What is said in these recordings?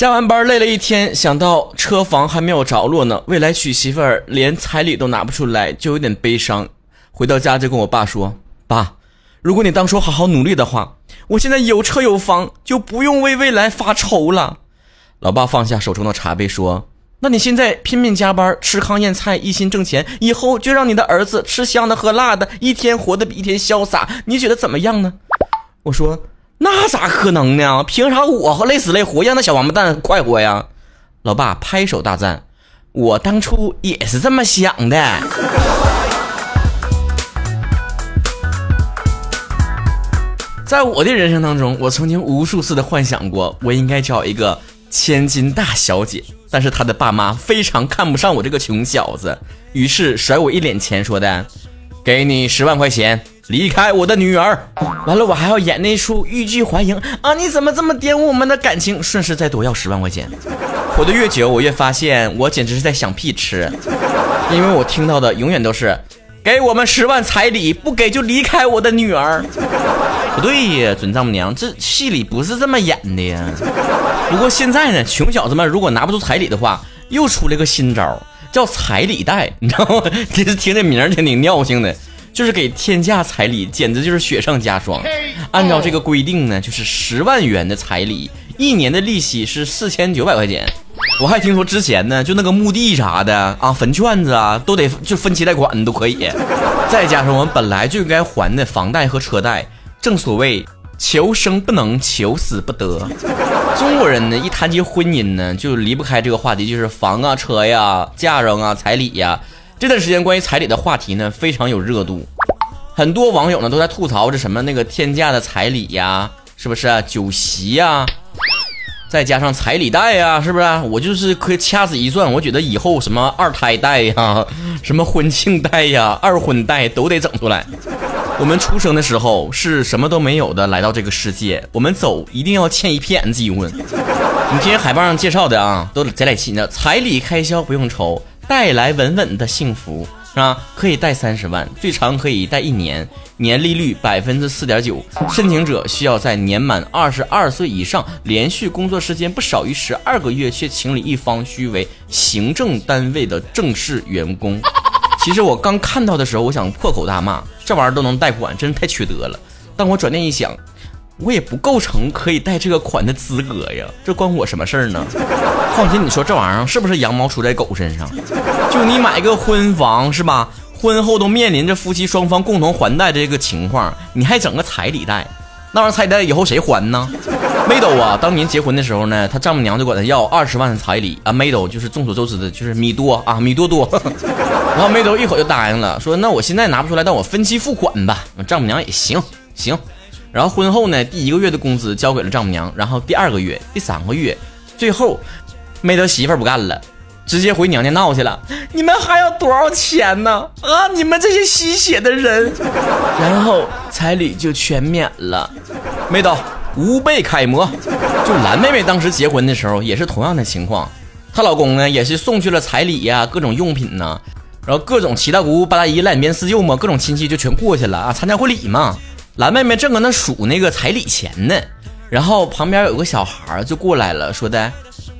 加完班累了一天，想到车房还没有着落呢，未来娶媳妇儿连彩礼都拿不出来，就有点悲伤。回到家就跟我爸说：“爸，如果你当初好好努力的话，我现在有车有房，就不用为未来发愁了。”老爸放下手中的茶杯说：“那你现在拼命加班，吃糠咽菜，一心挣钱，以后就让你的儿子吃香的喝辣的，一天活得比一天潇洒，你觉得怎么样呢？”我说。那咋可能呢？凭啥我累死累活，让那小王八蛋快活呀？老爸拍手大赞，我当初也是这么想的。在我的人生当中，我曾经无数次的幻想过，我应该找一个千金大小姐，但是她的爸妈非常看不上我这个穷小子，于是甩我一脸钱，说的。给你十万块钱，离开我的女儿。完了，我还要演那出欲拒还迎啊！你怎么这么玷污我们的感情？顺势再多要十万块钱。活得越久，我越发现我简直是在想屁吃，因为我听到的永远都是给我们十万彩礼，不给就离开我的女儿。不对呀，准丈母娘，这戏里不是这么演的呀。不过现在呢，穷小子们如果拿不出彩礼的话，又出了个新招。叫彩礼贷，你知道吗？其 实听这名儿挺尿性的，就是给天价彩礼，简直就是雪上加霜。按照这个规定呢，就是十万元的彩礼，一年的利息是四千九百块钱。我还听说之前呢，就那个墓地啥的啊，坟圈子啊，都得就分期贷款都可以。再加上我们本来就应该还的房贷和车贷，正所谓。求生不能，求死不得。中国人呢，一谈及婚姻呢，就离不开这个话题，就是房啊、车呀、嫁妆啊、彩礼呀。这段时间关于彩礼的话题呢，非常有热度。很多网友呢都在吐槽这什么那个天价的彩礼呀，是不是啊？酒席呀，再加上彩礼贷呀，是不是？啊我就是可以掐指一算，我觉得以后什么二胎贷呀、什么婚庆贷呀、二婚贷都得整出来。我们出生的时候是什么都没有的来到这个世界，我们走一定要欠一片子一问。你听海报上介绍的啊，都贼来气呢。彩礼开销不用愁，带来稳稳的幸福，是吧？可以贷三十万，最长可以贷一年，年利率百分之四点九。申请者需要在年满二十二岁以上，连续工作时间不少于十二个月，且情侣一方需为行政单位的正式员工。其实我刚看到的时候，我想破口大骂，这玩意儿都能贷款，真是太缺德了。但我转念一想，我也不构成可以贷这个款的资格呀，这关我什么事儿呢？况且你说这玩意儿是不是羊毛出在狗身上？就你买个婚房是吧？婚后都面临着夫妻双方共同还贷这个情况，你还整个彩礼贷？那玩意儿彩礼贷以后谁还呢？梅斗啊，当年结婚的时候呢，他丈母娘就管他要二十万的彩礼啊。梅斗就是众所周知的，就是米多啊，米多多。然后梅斗一口就答应了，说那我现在拿不出来，但我分期付款吧。丈母娘也行行。然后婚后呢，第一个月的工资交给了丈母娘，然后第二个月、第三个月，最后梅斗媳妇儿不干了，直接回娘家闹去了。你们还要多少钱呢？啊，你们这些吸血的人！然后彩礼就全免了，梅斗。无辈楷模，就蓝妹妹当时结婚的时候也是同样的情况，她老公呢也是送去了彩礼呀，各种用品呢，然后各种七大姑八大姨、烂边四舅嘛，各种亲戚就全过去了啊，参加婚礼嘛。蓝妹妹正搁那数那个彩礼钱呢，然后旁边有个小孩就过来了，说的：“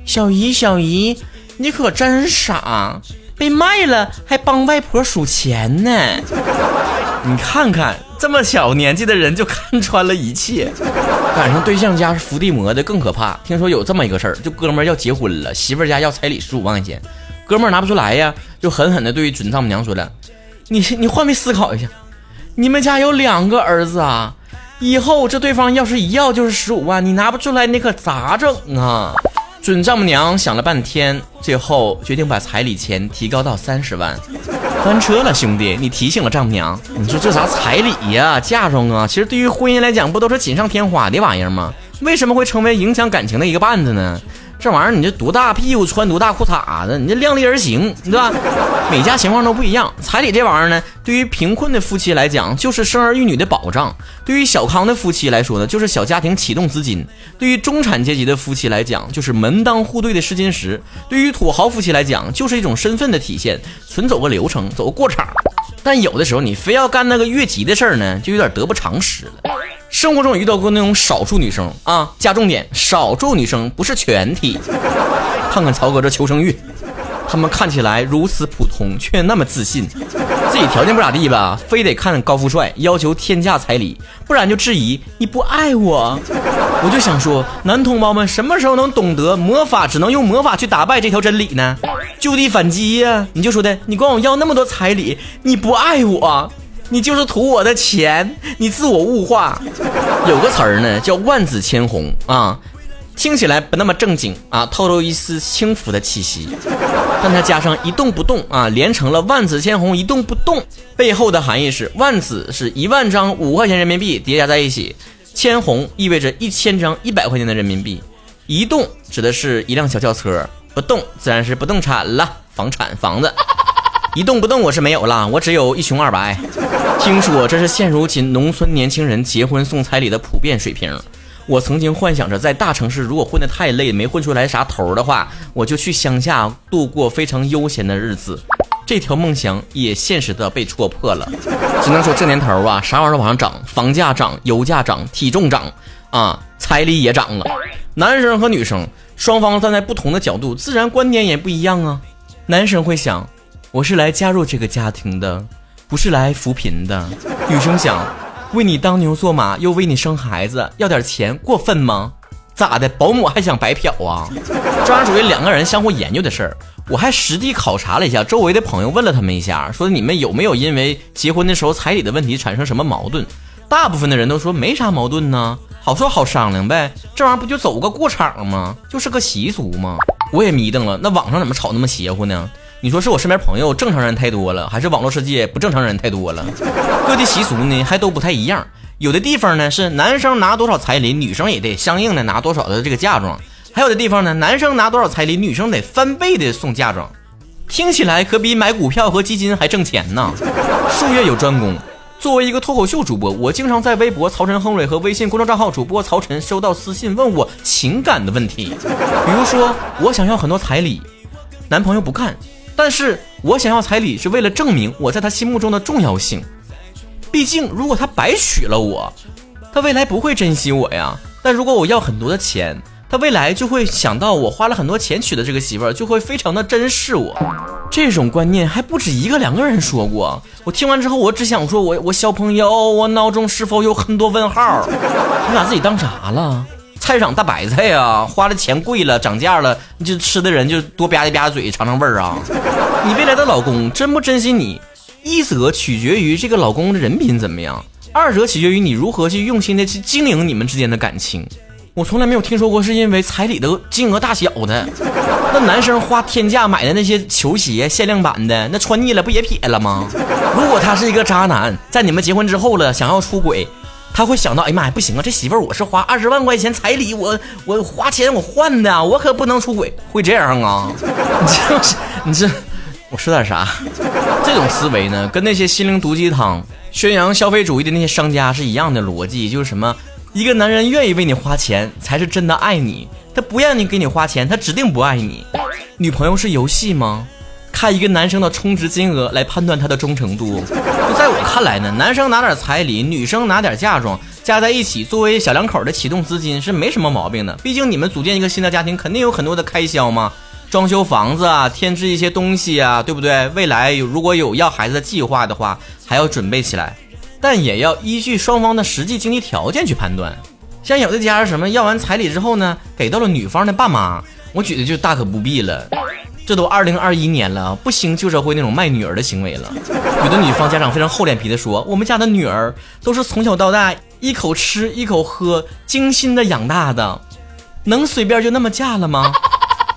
小姨，小姨，你可真傻，被卖了还帮外婆数钱呢。”你看看，这么小年纪的人就看穿了一切。赶上对象家是伏地魔的更可怕。听说有这么一个事儿，就哥们儿要结婚了，媳妇儿家要彩礼十五万块钱，哥们儿拿不出来呀，就狠狠的对准丈母娘说了：“你你换位思考一下，你们家有两个儿子啊，以后这对方要是一要就是十五万，你拿不出来，你可咋整啊？”准丈母娘想了半天，最后决定把彩礼钱提高到三十万。翻车了，兄弟！你提醒了丈母娘。你说这啥彩礼呀、嫁妆啊？其实对于婚姻来讲，不都是锦上添花的玩意儿吗？为什么会成为影响感情的一个绊子呢？这玩意儿，你这多大屁股穿多大裤衩子，你这量力而行，对吧？每家情况都不一样。彩礼这玩意儿呢，对于贫困的夫妻来讲，就是生儿育女的保障；对于小康的夫妻来说呢，就是小家庭启动资金；对于中产阶级的夫妻来讲，就是门当户对的试金石；对于土豪夫妻来讲，就是一种身份的体现，纯走个流程，走个过场。但有的时候，你非要干那个越级的事儿呢，就有点得不偿失了。生活中也遇到过那种少数女生啊，加重点，少数女生不是全体。看看曹哥这求生欲，他们看起来如此普通，却那么自信。自己条件不咋地吧，非得看高富帅，要求天价彩礼，不然就质疑你不爱我。我就想说，男同胞们什么时候能懂得魔法只能用魔法去打败这条真理呢？就地反击呀！你就说的，你管我要那么多彩礼，你不爱我。你就是图我的钱，你自我物化。有个词儿呢，叫万紫千红啊，听起来不那么正经啊，透露一丝轻浮的气息。但它加上一动不动啊，连成了万紫千红一动不动。背后的含义是，万紫是一万张五块钱人民币叠加在一起，千红意味着一千张一百块钱的人民币。一动指的是一辆小轿车，不动自然是不动产了，房产房子。一动不动我是没有了，我只有一穷二白。听说这是现如今农村年轻人结婚送彩礼的普遍水平。我曾经幻想着在大城市如果混得太累没混出来啥头的话，我就去乡下度过非常悠闲的日子。这条梦想也现实的被戳破了。只能说这年头啊，啥玩意儿往上涨，房价涨，油价涨，体重涨，啊，彩礼也涨了。男生和女生双方站在不同的角度，自然观点也不一样啊。男生会想。我是来加入这个家庭的，不是来扶贫的。女生想为你当牛做马，又为你生孩子，要点钱过分吗？咋的，保姆还想白嫖啊？这玩意属于两个人相互研究的事儿。我还实地考察了一下，周围的朋友问了他们一下，说你们有没有因为结婚的时候彩礼的问题产生什么矛盾？大部分的人都说没啥矛盾呢，好说好商量呗。这玩意儿不就走个过场吗？就是个习俗吗？我也迷瞪了，那网上怎么炒那么邪乎呢？你说是我身边朋友正常人太多了，还是网络世界不正常人太多了？各地习俗呢还都不太一样。有的地方呢是男生拿多少彩礼，女生也得相应的拿多少的这个嫁妆；还有的地方呢，男生拿多少彩礼，女生得翻倍的送嫁妆。听起来可比买股票和基金还挣钱呢。术业有专攻。作为一个脱口秀主播，我经常在微博曹晨亨瑞和微信公众账号主播曹晨收到私信问我情感的问题，比如说我想要很多彩礼，男朋友不干。但是我想要彩礼是为了证明我在他心目中的重要性。毕竟，如果他白娶了我，他未来不会珍惜我呀。但如果我要很多的钱，他未来就会想到我花了很多钱娶的这个媳妇儿，就会非常的珍视我。这种观念还不止一个两个人说过。我听完之后，我只想说，我我小朋友，我脑中是否有很多问号？你把自己当啥了？菜市场大白菜呀，花了钱贵了，涨价了，你就吃的人就多吧唧吧唧嘴尝尝味儿啊！你未来的老公珍不珍惜你，一则取决于这个老公的人品怎么样，二则取决于你如何去用心的去经营你们之间的感情。我从来没有听说过是因为彩礼的金额大小的，那男生花天价买的那些球鞋限量版的，那穿腻了不也撇了吗？如果他是一个渣男，在你们结婚之后了，想要出轨。他会想到，哎呀妈呀，不行啊！这媳妇儿我是花二十万块钱彩礼，我我花钱我换的，我可不能出轨。会这样啊？你这你这，我说点啥？这种思维呢，跟那些心灵毒鸡汤、宣扬消费主义的那些商家是一样的逻辑，就是什么，一个男人愿意为你花钱，才是真的爱你；他不愿意给你花钱，他指定不爱你。女朋友是游戏吗？看一个男生的充值金额来判断他的忠诚度，就在我看来呢，男生拿点彩礼，女生拿点嫁妆，加在一起作为小两口的启动资金是没什么毛病的。毕竟你们组建一个新的家庭，肯定有很多的开销嘛，装修房子啊，添置一些东西啊，对不对？未来有如果有要孩子的计划的话，还要准备起来，但也要依据双方的实际经济条件去判断。像有的家什么要完彩礼之后呢，给到了女方的爸妈，我觉得就大可不必了。这都二零二一年了，不兴旧社会那种卖女儿的行为了。有的女方家长非常厚脸皮的说：“我们家的女儿都是从小到大一口吃一口喝，精心的养大的，能随便就那么嫁了吗？”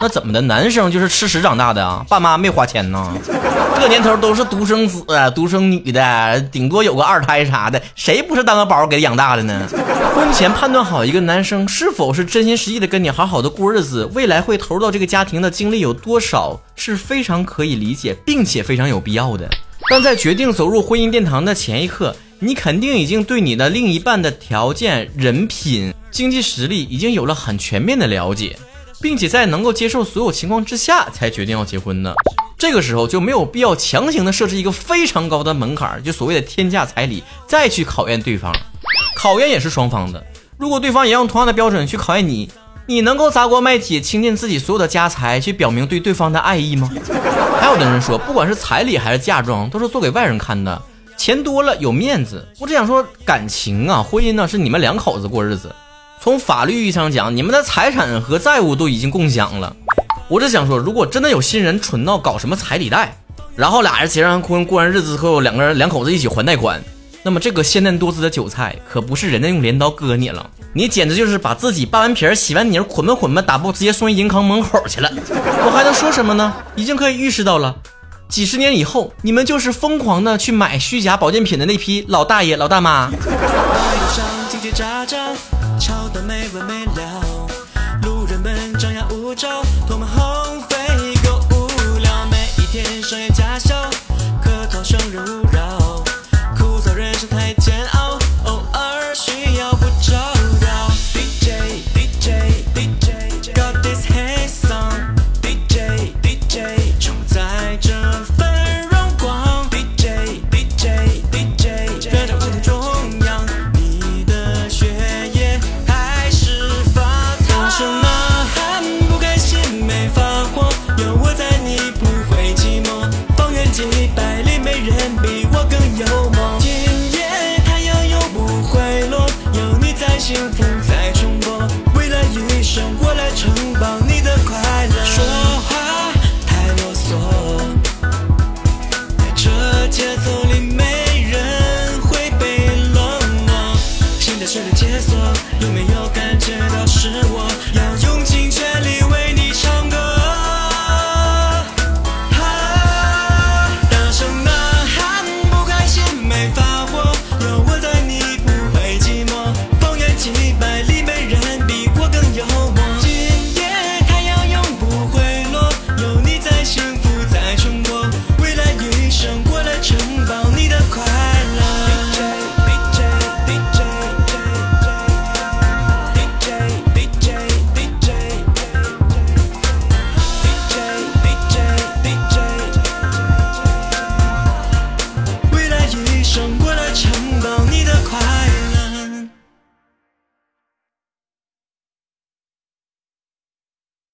那怎么的？男生就是吃屎长大的啊？爸妈没花钱呢？这年头都是独生子、啊独生女的，顶多有个二胎啥的，谁不是当个宝给养大的呢？婚前判断好一个男生是否是真心实意的跟你好好的过日子，未来会投入到这个家庭的精力有多少，是非常可以理解，并且非常有必要的。但在决定走入婚姻殿堂的前一刻，你肯定已经对你的另一半的条件、人品、经济实力已经有了很全面的了解。并且在能够接受所有情况之下才决定要结婚的，这个时候就没有必要强行的设置一个非常高的门槛，就所谓的天价彩礼，再去考验对方。考验也是双方的。如果对方也用同样的标准去考验你，你能够砸锅卖铁倾尽自己所有的家财去表明对对方的爱意吗？还有的人说，不管是彩礼还是嫁妆，都是做给外人看的，钱多了有面子。我只想说，感情啊，婚姻呢，是你们两口子过日子。从法律意义上讲，你们的财产和债务都已经共享了。我只想说，如果真的有新人蠢到搞什么彩礼贷，然后俩人结上婚过完日子之后，两个人两口子一起还贷款，那么这个鲜嫩多姿的韭菜可不是人家用镰刀割你了，你简直就是把自己扒完皮儿、洗完泥、捆吧捆吧，打包直接送银行门口去了。我还能说什么呢？已经可以预示到了，几十年以后，你们就是疯狂的去买虚假保健品的那批老大爷、老大妈。吵得没完没了，百里没人比我更幽默。今夜太阳永不会落，有你在，幸福在重播。未来余生，我来承包你。